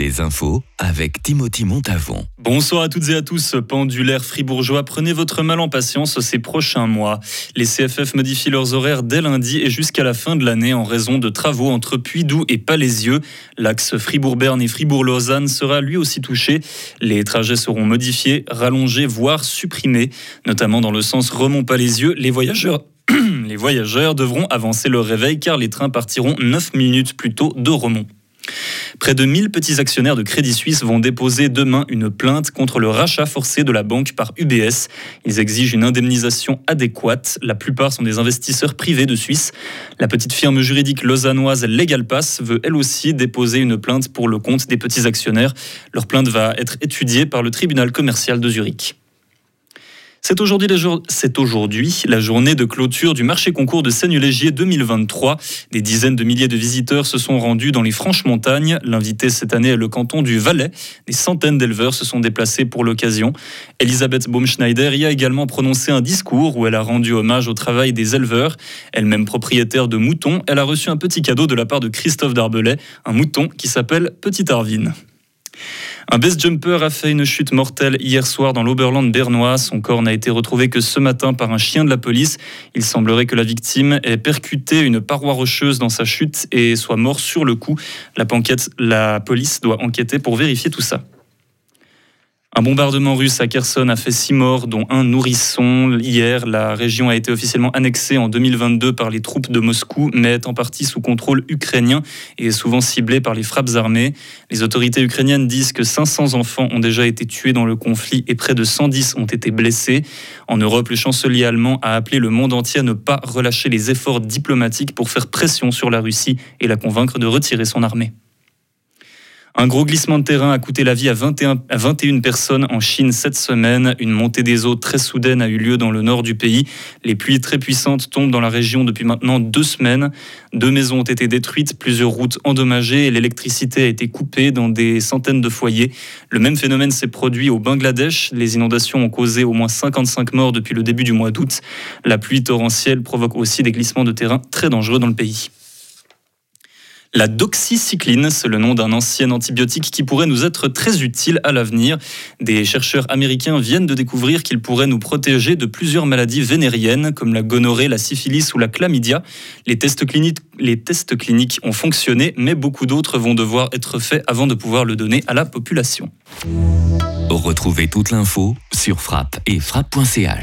Les infos avec Timothy Montavon. Bonsoir à toutes et à tous. Pendulaire fribourgeois, prenez votre mal en patience ces prochains mois. Les CFF modifient leurs horaires dès lundi et jusqu'à la fin de l'année en raison de travaux entre Puy-Doux et Palaisieux. L'axe Fribourg-Berne et Fribourg-Lausanne sera lui aussi touché. Les trajets seront modifiés, rallongés, voire supprimés, notamment dans le sens Remont-Palaisieux. Les voyageurs les voyageurs devront avancer leur réveil car les trains partiront 9 minutes plus tôt de Remont. Près de 1000 petits actionnaires de Crédit Suisse vont déposer demain une plainte contre le rachat forcé de la banque par UBS. Ils exigent une indemnisation adéquate. La plupart sont des investisseurs privés de Suisse. La petite firme juridique lausannoise LegalPass veut elle aussi déposer une plainte pour le compte des petits actionnaires. Leur plainte va être étudiée par le tribunal commercial de Zurich. C'est aujourd'hui, la journée de clôture du marché concours de Seigne-Légier 2023. Des dizaines de milliers de visiteurs se sont rendus dans les Franches-Montagnes. L'invité cette année est le canton du Valais. Des centaines d'éleveurs se sont déplacés pour l'occasion. Elisabeth Baumschneider y a également prononcé un discours où elle a rendu hommage au travail des éleveurs. Elle-même propriétaire de moutons, elle a reçu un petit cadeau de la part de Christophe Darbelay, un mouton qui s'appelle Petit Arvin. Un best jumper a fait une chute mortelle hier soir dans l'Oberland bernois. Son corps n'a été retrouvé que ce matin par un chien de la police. Il semblerait que la victime ait percuté une paroi rocheuse dans sa chute et soit mort sur le coup. La police doit enquêter pour vérifier tout ça. Un bombardement russe à Kherson a fait six morts, dont un nourrisson. Hier, la région a été officiellement annexée en 2022 par les troupes de Moscou, mais est en partie sous contrôle ukrainien et est souvent ciblée par les frappes armées. Les autorités ukrainiennes disent que 500 enfants ont déjà été tués dans le conflit et près de 110 ont été blessés. En Europe, le chancelier allemand a appelé le monde entier à ne pas relâcher les efforts diplomatiques pour faire pression sur la Russie et la convaincre de retirer son armée. Un gros glissement de terrain a coûté la vie à 21, à 21 personnes en Chine cette semaine. Une montée des eaux très soudaine a eu lieu dans le nord du pays. Les pluies très puissantes tombent dans la région depuis maintenant deux semaines. Deux maisons ont été détruites, plusieurs routes endommagées et l'électricité a été coupée dans des centaines de foyers. Le même phénomène s'est produit au Bangladesh. Les inondations ont causé au moins 55 morts depuis le début du mois d'août. La pluie torrentielle provoque aussi des glissements de terrain très dangereux dans le pays. La doxycycline, c'est le nom d'un ancien antibiotique qui pourrait nous être très utile à l'avenir. Des chercheurs américains viennent de découvrir qu'il pourrait nous protéger de plusieurs maladies vénériennes comme la gonorrhée, la syphilis ou la chlamydia. Les tests cliniques, ont fonctionné, mais beaucoup d'autres vont devoir être faits avant de pouvoir le donner à la population. Retrouvez toute l'info sur frappe et frappe.ch.